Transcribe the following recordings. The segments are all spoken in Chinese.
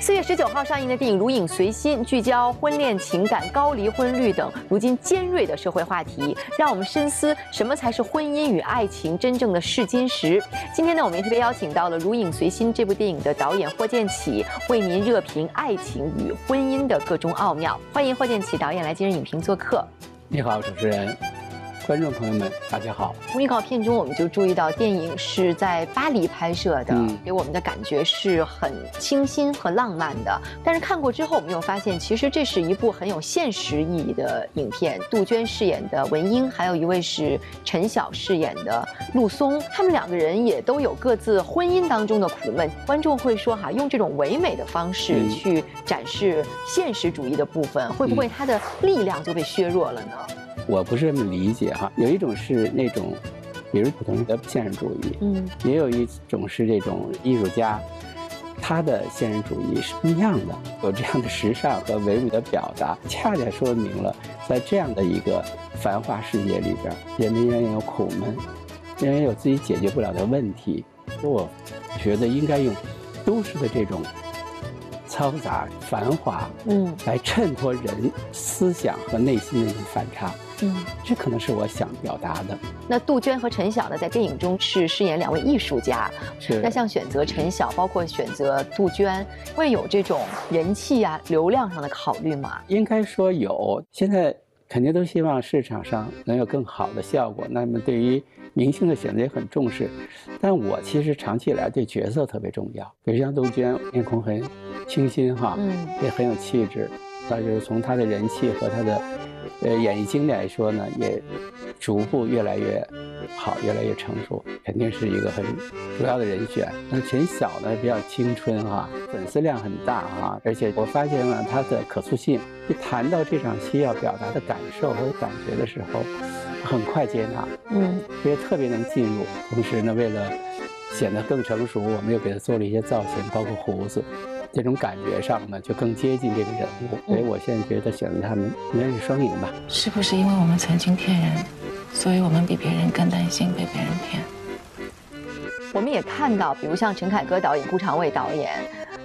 四月十九号上映的电影《如影随心》，聚焦婚恋情感、高离婚率等如今尖锐的社会话题，让我们深思什么才是婚姻与爱情真正的试金石。今天呢，我们也特别邀请到了《如影随心》这部电影的导演霍建起，为您热评爱情与婚姻的各种奥妙。欢迎霍建起导演来今日影评做客。你好，主持人。观众朋友们，大家好。从预告片中，我们就注意到电影是在巴黎拍摄的，给我们的感觉是很清新和浪漫的。但是看过之后，我们又发现，其实这是一部很有现实意义的影片。杜鹃饰演的文英，还有一位是陈晓饰演的陆松，他们两个人也都有各自婚姻当中的苦闷。观众会说，哈，用这种唯美的方式去展示现实主义的部分，会不会它的力量就被削弱了呢？我不是这么理解哈，有一种是那种，比如普通的现实主义，嗯，也有一种是这种艺术家，他的现实主义是不一样的，有这样的时尚和唯美的表达，恰恰说明了在这样的一个繁华世界里边，人们仍然有苦闷，仍然有自己解决不了的问题。我觉得应该用都市的这种。嘈杂繁华，嗯，来衬托人思想和内心的一种反差，嗯，这可能是我想表达的。那杜鹃和陈晓呢，在电影中是饰演两位艺术家，是。那像选择陈晓，包括选择杜鹃，会有这种人气啊、流量上的考虑吗？应该说有，现在肯定都希望市场上能有更好的效果。那么对于明星的选择也很重视，但我其实长期以来对角色特别重要。比如像杜鹃，面孔很清新哈，嗯，也很有气质。但是从他的人气和他的呃演艺经历来说呢，也逐步越来越好，越来越成熟，肯定是一个很主要的人选。那陈晓呢，比较青春哈，粉丝量很大哈，而且我发现了他的可塑性。一谈到这场戏要表达的感受和感觉的时候。很快接纳，嗯，所以特别能进入。同时呢，为了显得更成熟，我们又给他做了一些造型，包括胡子，这种感觉上呢，就更接近这个人物。所以我现在觉得选择他们应该是双赢吧。是不是因为我们曾经骗人，所以我们比别人更担心被别人骗？我们也看到，比如像陈凯歌导演、顾长卫导演。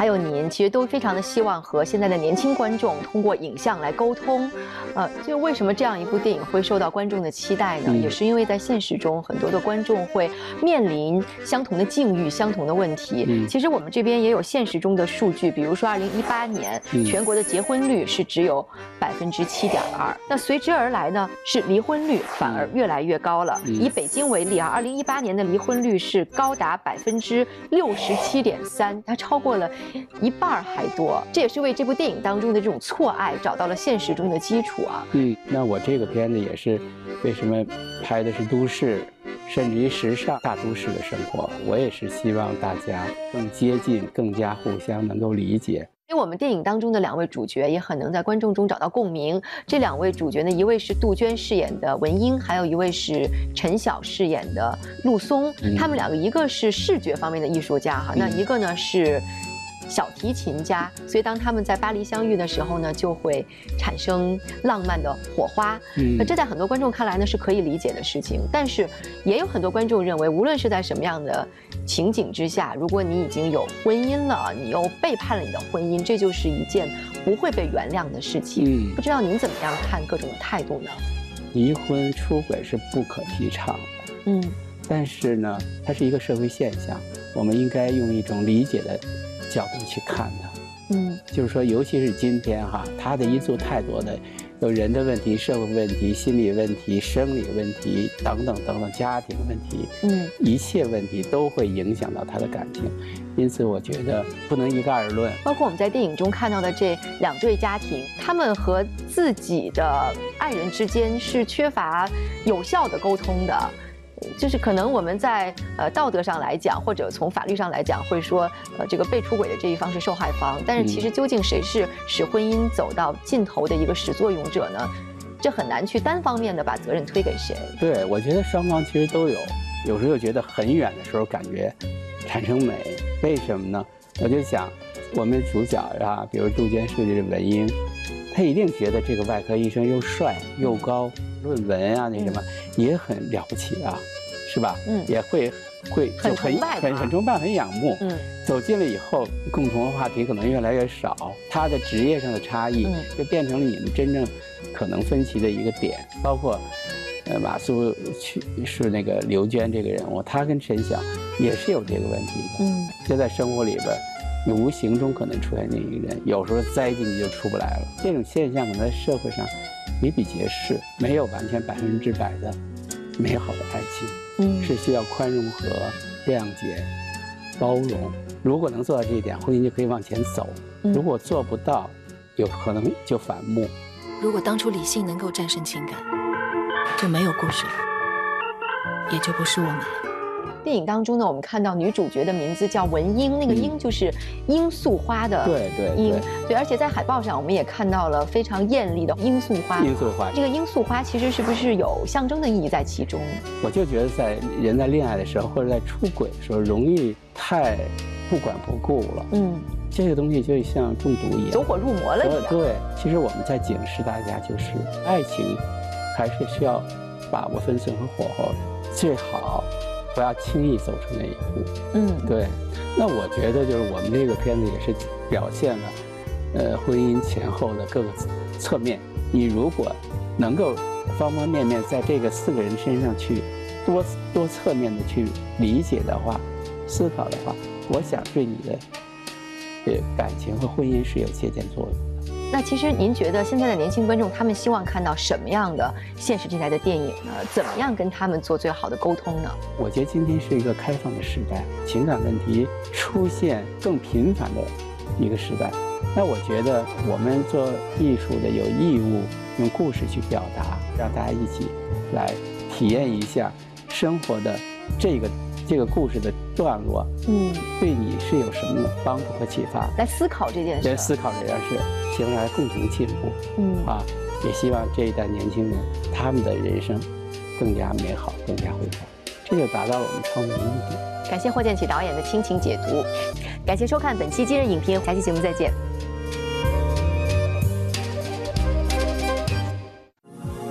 还有您，其实都非常的希望和现在的年轻观众通过影像来沟通，呃，就为什么这样一部电影会受到观众的期待呢？也是因为在现实中，很多的观众会面临相同的境遇、相同的问题。其实我们这边也有现实中的数据，比如说二零一八年全国的结婚率是只有百分之七点二，那随之而来呢是离婚率反而越来越高了。以北京为例啊，二零一八年的离婚率是高达百分之六十七点三，它超过了。一半还多，这也是为这部电影当中的这种错爱找到了现实中的基础啊。嗯，那我这个片子也是，为什么拍的是都市，甚至于时尚大都市的生活？我也是希望大家更接近，更加互相能够理解。因为我们电影当中的两位主角也很能在观众中找到共鸣。这两位主角呢，一位是杜鹃饰演的文英，还有一位是陈晓饰演的陆松。他们两个一个是视觉方面的艺术家哈，那一个呢是。小提琴家，所以当他们在巴黎相遇的时候呢，就会产生浪漫的火花。那这在很多观众看来呢是可以理解的事情，但是也有很多观众认为，无论是在什么样的情景之下，如果你已经有婚姻了，你又背叛了你的婚姻，这就是一件不会被原谅的事情。嗯不知道您怎么样看各种的态度呢？离婚出轨是不可提倡的，嗯，但是呢，它是一个社会现象，我们应该用一种理解的。角度去看的，嗯，就是说，尤其是今天哈，它的因素太多的，有人的问题、社会问题、心理问题、生理问题等等等等，家庭问题，嗯，一切问题都会影响到他的感情，因此我觉得不能一概而论。包括我们在电影中看到的这两对家庭，他们和自己的爱人之间是缺乏有效的沟通的。就是可能我们在呃道德上来讲，或者从法律上来讲，会说呃这个被出轨的这一方是受害方，但是其实究竟谁是使婚姻走到尽头的一个始作俑者呢？这很难去单方面的把责任推给谁。对，我觉得双方其实都有，有时候觉得很远的时候感觉产生美。为什么呢？我就想，我们主角啊，比如杜鹃设计的文英，他一定觉得这个外科医生又帅又高，论文啊那什么也很了不起啊，是吧？嗯也会会很就崇拜他很很崇拜，很仰慕。嗯走近了以后，共同的话题可能越来越少，他的职业上的差异嗯就变成了你们真正可能分歧的一个点。包括，呃，马苏去是那个刘娟这个人物，她跟陈晓也是有这个问题的。嗯就在生活里边，你无形中可能出现另一个人，有时候栽进去就出不来了。这种现象可能在社会上比比皆是，没有完全百分之百的美好的爱情。嗯是需要宽容和谅解、包容。如果能做到这一点，婚姻就可以往前走；嗯如果做不到，有可能就反目。如果当初理性能够战胜情感，就没有故事了，也就不是我们了。电影当中呢，我们看到女主角的名字叫文英，那个嗯。英就是罂粟花的对对英。对，而且在海报上我们也看到了非常艳丽的罂粟花。罂粟花。这，个罂粟花其实是不是有象征的意义在其中？我就觉得在人在恋爱的时候，或者在出轨的时候，容易太不管不顾了。嗯，这个东西就像中毒一样，走火入魔了对，其实我们在警示大家，就是爱情还是需要把握分寸和火候，最好不要轻易走出那一步。嗯，对，那我觉得就是我们这个片子也是表现了，呃，婚姻前后的各个侧面。你如果能够方方面面在这个四个人身上去多多侧面的去理解的话、思考的话，我想对你的呃感情和婚姻是有借鉴作用的。那其实您觉得现在的年轻观众他们希望看到什么样的现实题材的电影呢？怎么样跟他们做最好的沟通呢？我觉得今天是一个开放的时代，情感问题出现更频繁的一个时代。那我觉得我们做艺术的有义务用故事去表达，让大家一起来体验一下生活的这个这个故事的段落，嗯，对你是有什么帮助和启发？来思考这件事。来思考这件事，希望大家共同进步嗯，啊！也希望这一代年轻人他们的人生更加美好，更加辉煌，这就达到了我们创作的目的。感谢霍建起导演的倾情解读，感谢收看本期今日影评，下期节目再见。